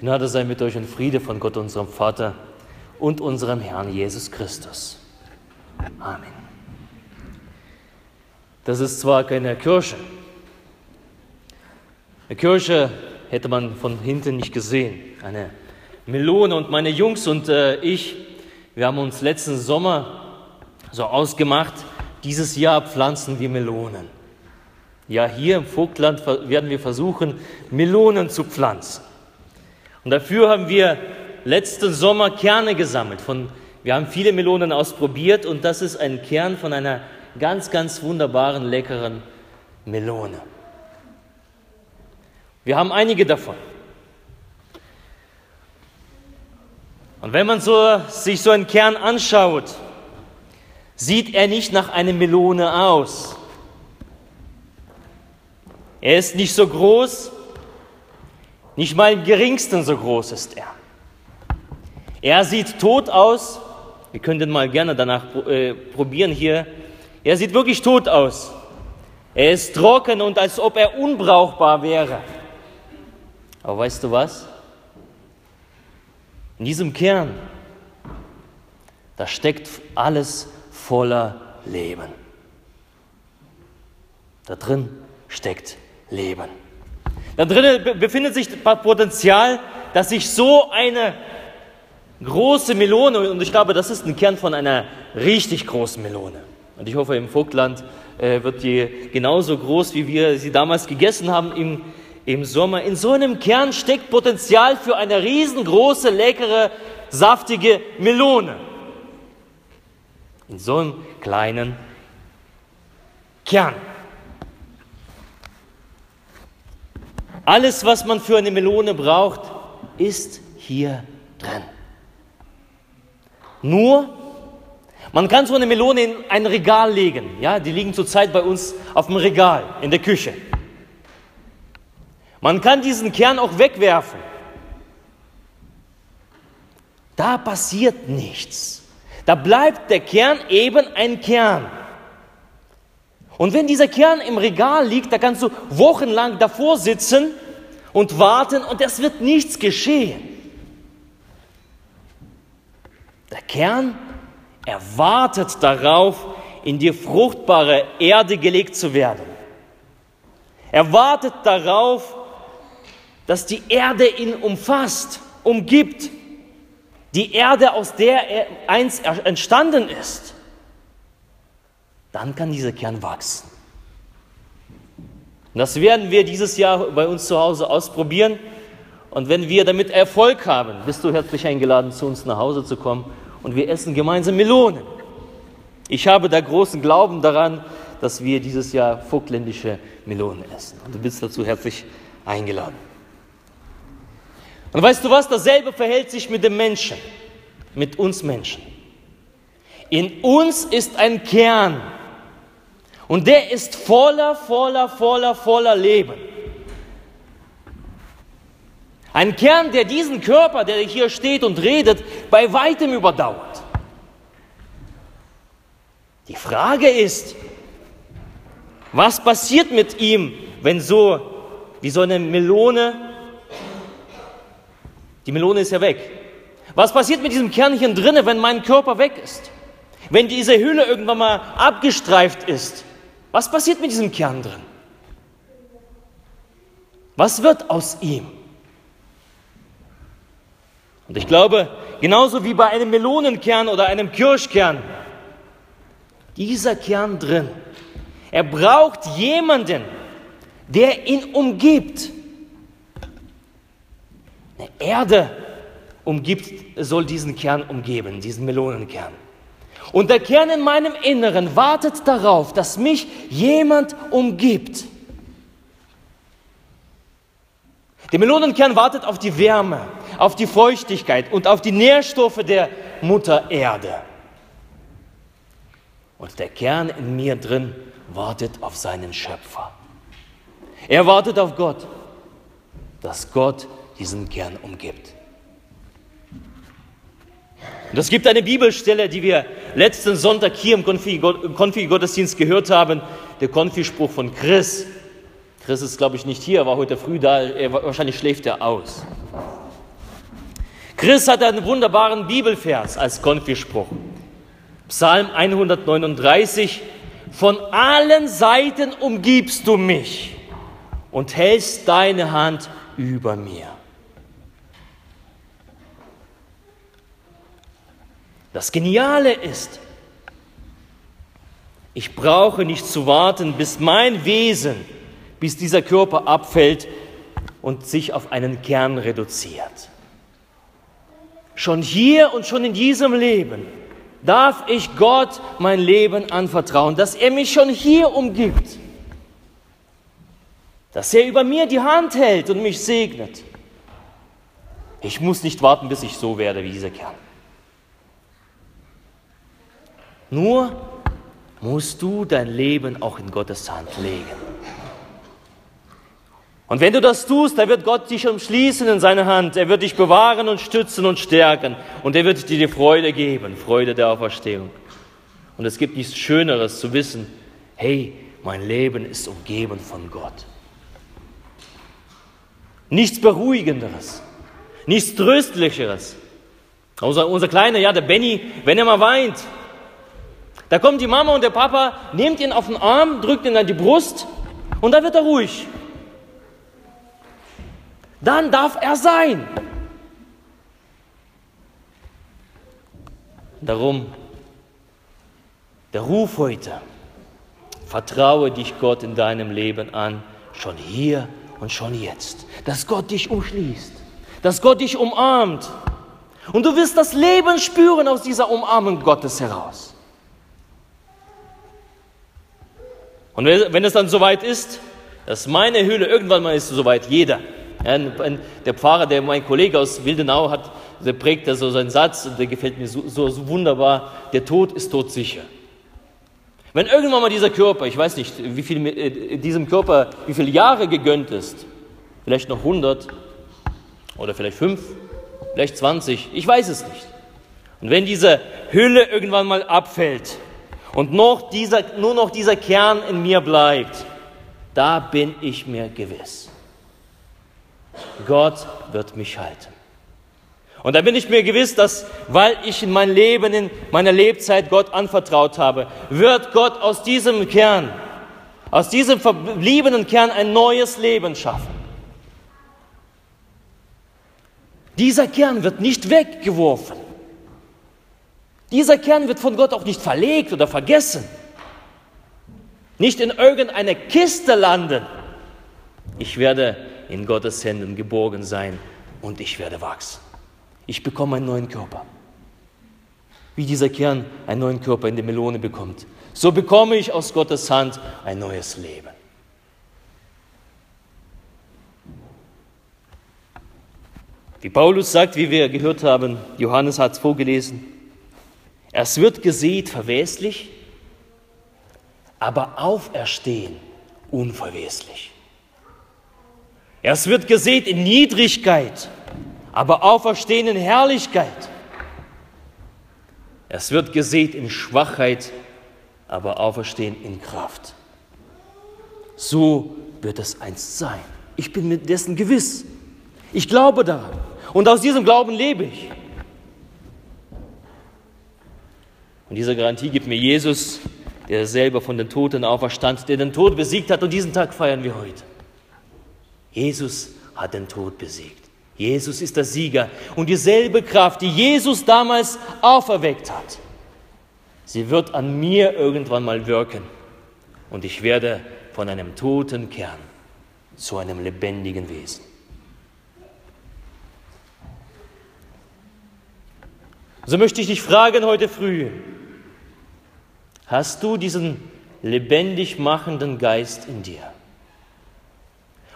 Gnade sei mit euch und Friede von Gott, unserem Vater und unserem Herrn Jesus Christus. Amen. Das ist zwar keine Kirche. Eine Kirche hätte man von hinten nicht gesehen. Eine Melone und meine Jungs und äh, ich, wir haben uns letzten Sommer so ausgemacht, dieses Jahr pflanzen wir Melonen. Ja, hier im Vogtland werden wir versuchen, Melonen zu pflanzen. Und dafür haben wir letzten Sommer Kerne gesammelt. Von, wir haben viele Melonen ausprobiert und das ist ein Kern von einer ganz, ganz wunderbaren, leckeren Melone. Wir haben einige davon. Und wenn man so, sich so einen Kern anschaut, sieht er nicht nach einer Melone aus. Er ist nicht so groß, nicht mal im geringsten so groß ist er. Er sieht tot aus. Wir können den mal gerne danach äh, probieren hier. Er sieht wirklich tot aus. Er ist trocken und als ob er unbrauchbar wäre. Aber weißt du was? In diesem Kern, da steckt alles voller Leben. Da drin steckt Leben. Da drinnen befindet sich Potenzial, dass sich so eine große Melone, und ich glaube, das ist ein Kern von einer richtig großen Melone. Und ich hoffe, im Vogtland äh, wird die genauso groß, wie wir sie damals gegessen haben im, im Sommer. In so einem Kern steckt Potenzial für eine riesengroße, leckere, saftige Melone. In so einem kleinen Kern. Alles, was man für eine Melone braucht, ist hier drin. Nur, man kann so eine Melone in ein Regal legen. Ja, die liegen zurzeit bei uns auf dem Regal in der Küche. Man kann diesen Kern auch wegwerfen. Da passiert nichts. Da bleibt der Kern eben ein Kern. Und wenn dieser Kern im Regal liegt, da kannst du wochenlang davor sitzen und warten und es wird nichts geschehen. Der Kern erwartet darauf, in die fruchtbare Erde gelegt zu werden. Er wartet darauf, dass die Erde ihn umfasst, umgibt. Die Erde, aus der er einst entstanden ist dann kann dieser Kern wachsen. Das werden wir dieses Jahr bei uns zu Hause ausprobieren. Und wenn wir damit Erfolg haben, bist du herzlich eingeladen, zu uns nach Hause zu kommen und wir essen gemeinsam Melonen. Ich habe da großen Glauben daran, dass wir dieses Jahr vogtländische Melonen essen. Und du bist dazu herzlich eingeladen. Und weißt du was? Dasselbe verhält sich mit dem Menschen, mit uns Menschen. In uns ist ein Kern, und der ist voller, voller, voller, voller Leben. Ein Kern, der diesen Körper, der hier steht und redet, bei weitem überdauert. Die Frage ist, was passiert mit ihm, wenn so wie so eine Melone, die Melone ist ja weg. Was passiert mit diesem Kernchen drinnen, wenn mein Körper weg ist? Wenn diese Hülle irgendwann mal abgestreift ist? Was passiert mit diesem Kern drin? Was wird aus ihm? Und ich glaube, genauso wie bei einem Melonenkern oder einem Kirschkern, dieser Kern drin, er braucht jemanden, der ihn umgibt. Eine Erde umgibt, soll diesen Kern umgeben, diesen Melonenkern. Und der Kern in meinem Inneren wartet darauf, dass mich jemand umgibt. Der Melonenkern wartet auf die Wärme, auf die Feuchtigkeit und auf die Nährstoffe der Mutter Erde. Und der Kern in mir drin wartet auf seinen Schöpfer. Er wartet auf Gott, dass Gott diesen Kern umgibt. Und es gibt eine Bibelstelle, die wir letzten Sonntag hier im Konfi-Gottesdienst gehört haben, der Konfi-Spruch von Chris. Chris ist, glaube ich, nicht hier, er war heute früh da, er, wahrscheinlich schläft er aus. Chris hat einen wunderbaren Bibelvers als Konfispruch. Psalm 139. Von allen Seiten umgibst du mich und hältst deine Hand über mir. Das Geniale ist, ich brauche nicht zu warten, bis mein Wesen, bis dieser Körper abfällt und sich auf einen Kern reduziert. Schon hier und schon in diesem Leben darf ich Gott mein Leben anvertrauen, dass er mich schon hier umgibt, dass er über mir die Hand hält und mich segnet. Ich muss nicht warten, bis ich so werde wie dieser Kern. Nur musst du dein Leben auch in Gottes Hand legen. Und wenn du das tust, dann wird Gott dich umschließen in seine Hand. Er wird dich bewahren und stützen und stärken. Und er wird dir die Freude geben, Freude der Auferstehung. Und es gibt nichts Schöneres zu wissen, hey, mein Leben ist umgeben von Gott. Nichts Beruhigenderes, nichts Tröstlicheres. Unser, unser Kleiner, ja, der Benny, wenn er mal weint, da kommt die Mama und der Papa, nimmt ihn auf den Arm, drückt ihn an die Brust und dann wird er ruhig. Dann darf er sein. Darum der Ruf heute, vertraue dich Gott in deinem Leben an, schon hier und schon jetzt, dass Gott dich umschließt, dass Gott dich umarmt. Und du wirst das Leben spüren aus dieser Umarmung Gottes heraus. Und wenn es dann soweit ist, dass meine Hülle, irgendwann mal ist soweit, jeder. Der Pfarrer, der mein Kollege aus Wildenau hat, der prägt da so seinen Satz und der gefällt mir so, so, so wunderbar. Der Tod ist todsicher. Wenn irgendwann mal dieser Körper, ich weiß nicht, wie viel äh, diesem Körper, wie viele Jahre gegönnt ist, vielleicht noch 100 oder vielleicht 5, vielleicht 20, ich weiß es nicht. Und wenn diese Hülle irgendwann mal abfällt, und noch dieser, nur noch dieser Kern in mir bleibt, da bin ich mir gewiss. Gott wird mich halten. Und da bin ich mir gewiss, dass, weil ich in mein Leben, in meiner Lebzeit Gott anvertraut habe, wird Gott aus diesem Kern, aus diesem verbliebenen Kern ein neues Leben schaffen. Dieser Kern wird nicht weggeworfen. Dieser Kern wird von Gott auch nicht verlegt oder vergessen. Nicht in irgendeiner Kiste landen. Ich werde in Gottes Händen geborgen sein und ich werde wachsen. Ich bekomme einen neuen Körper. Wie dieser Kern einen neuen Körper in der Melone bekommt, so bekomme ich aus Gottes Hand ein neues Leben. Wie Paulus sagt, wie wir gehört haben, Johannes hat es vorgelesen, es wird gesät verweslich, aber auferstehen unverweslich. Es wird gesät in Niedrigkeit, aber auferstehen in Herrlichkeit. Es wird gesät in Schwachheit, aber auferstehen in Kraft. So wird es einst sein. Ich bin mir dessen gewiss. Ich glaube daran. Und aus diesem Glauben lebe ich. Und diese Garantie gibt mir Jesus, der selber von den Toten auferstand, der den Tod besiegt hat. Und diesen Tag feiern wir heute. Jesus hat den Tod besiegt. Jesus ist der Sieger. Und dieselbe Kraft, die Jesus damals auferweckt hat, sie wird an mir irgendwann mal wirken. Und ich werde von einem toten Kern zu einem lebendigen Wesen. So möchte ich dich fragen heute früh, Hast du diesen lebendig machenden Geist in dir?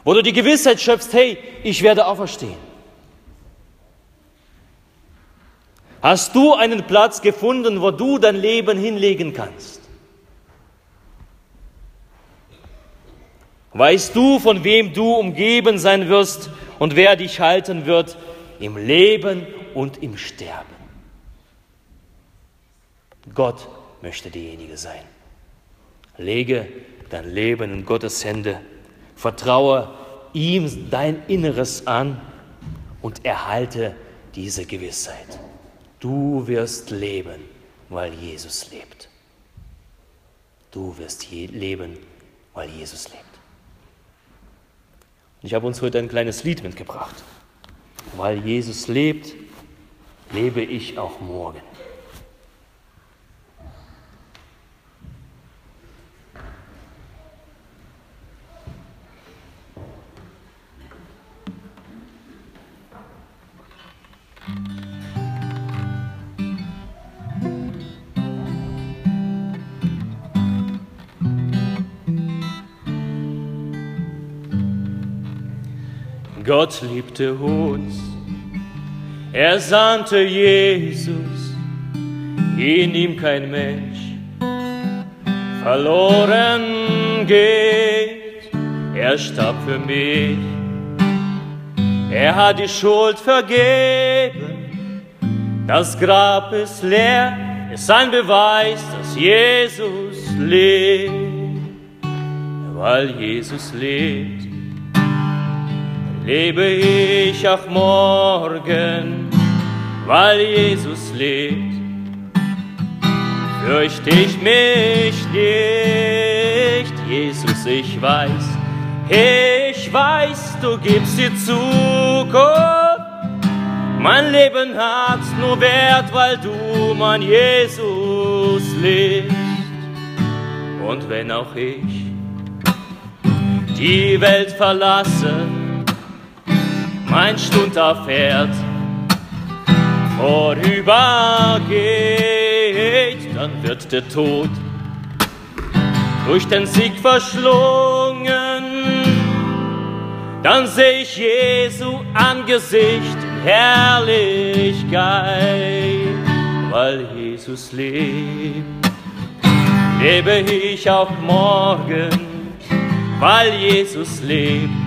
Wo du die Gewissheit schöpfst, hey, ich werde auferstehen. Hast du einen Platz gefunden, wo du dein Leben hinlegen kannst? Weißt du, von wem du umgeben sein wirst und wer dich halten wird im Leben und im Sterben? Gott möchte diejenige sein. Lege dein Leben in Gottes Hände, vertraue ihm dein Inneres an und erhalte diese Gewissheit. Du wirst leben, weil Jesus lebt. Du wirst leben, weil Jesus lebt. Und ich habe uns heute ein kleines Lied mitgebracht. Weil Jesus lebt, lebe ich auch morgen. Gott liebte uns, er sandte Jesus, in ihm kein Mensch verloren geht. Er starb für mich, er hat die Schuld vergeben, das Grab ist leer, ist ein Beweis, dass Jesus lebt, weil Jesus lebt lebe ich auch morgen, weil Jesus lebt. Fürchte ich mich nicht, Jesus, ich weiß, ich weiß, du gibst die Zukunft. Mein Leben hat nur Wert, weil du, mein Jesus, lebst. Und wenn auch ich die Welt verlasse, mein Stund erfährt, vorübergeht, dann wird der Tod durch den Sieg verschlungen. Dann seh ich Jesu Angesicht Herrlichkeit, weil Jesus lebt. Lebe ich auch morgen, weil Jesus lebt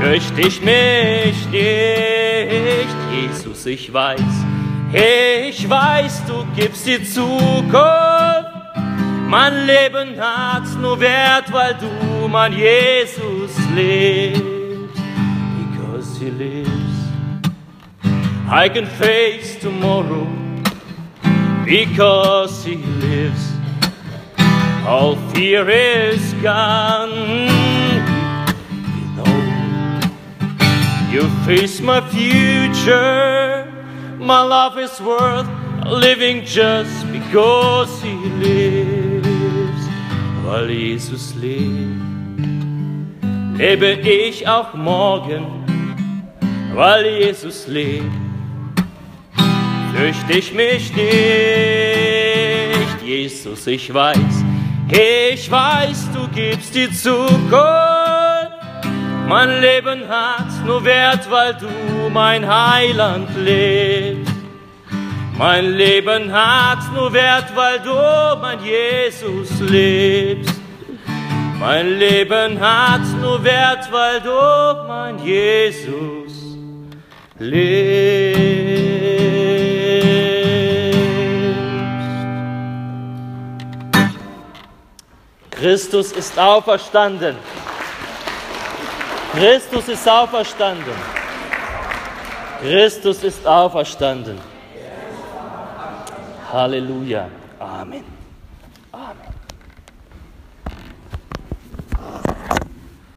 fürchte ich mich nicht. Jesus, ich weiß, ich weiß, du gibst die Zukunft. Mein Leben hat nur Wert, weil du, mein Jesus, lebst. Because he lives, I can face tomorrow. Because he lives, all fear is gone. You face my future. My life is worth living just because He lives. Weil Jesus lebt, lebe ich auch morgen. Weil Jesus lebt, fürchte ich mich nicht. Jesus, ich weiß, ich weiß, du gibst die Zukunft. Mein Leben hat nur Wert, weil du mein Heiland lebst. Mein Leben hat nur Wert, weil du mein Jesus lebst. Mein Leben hat nur Wert, weil du mein Jesus lebst. Christus ist auferstanden. Christus ist auferstanden. Christus ist auferstanden. Halleluja. Amen.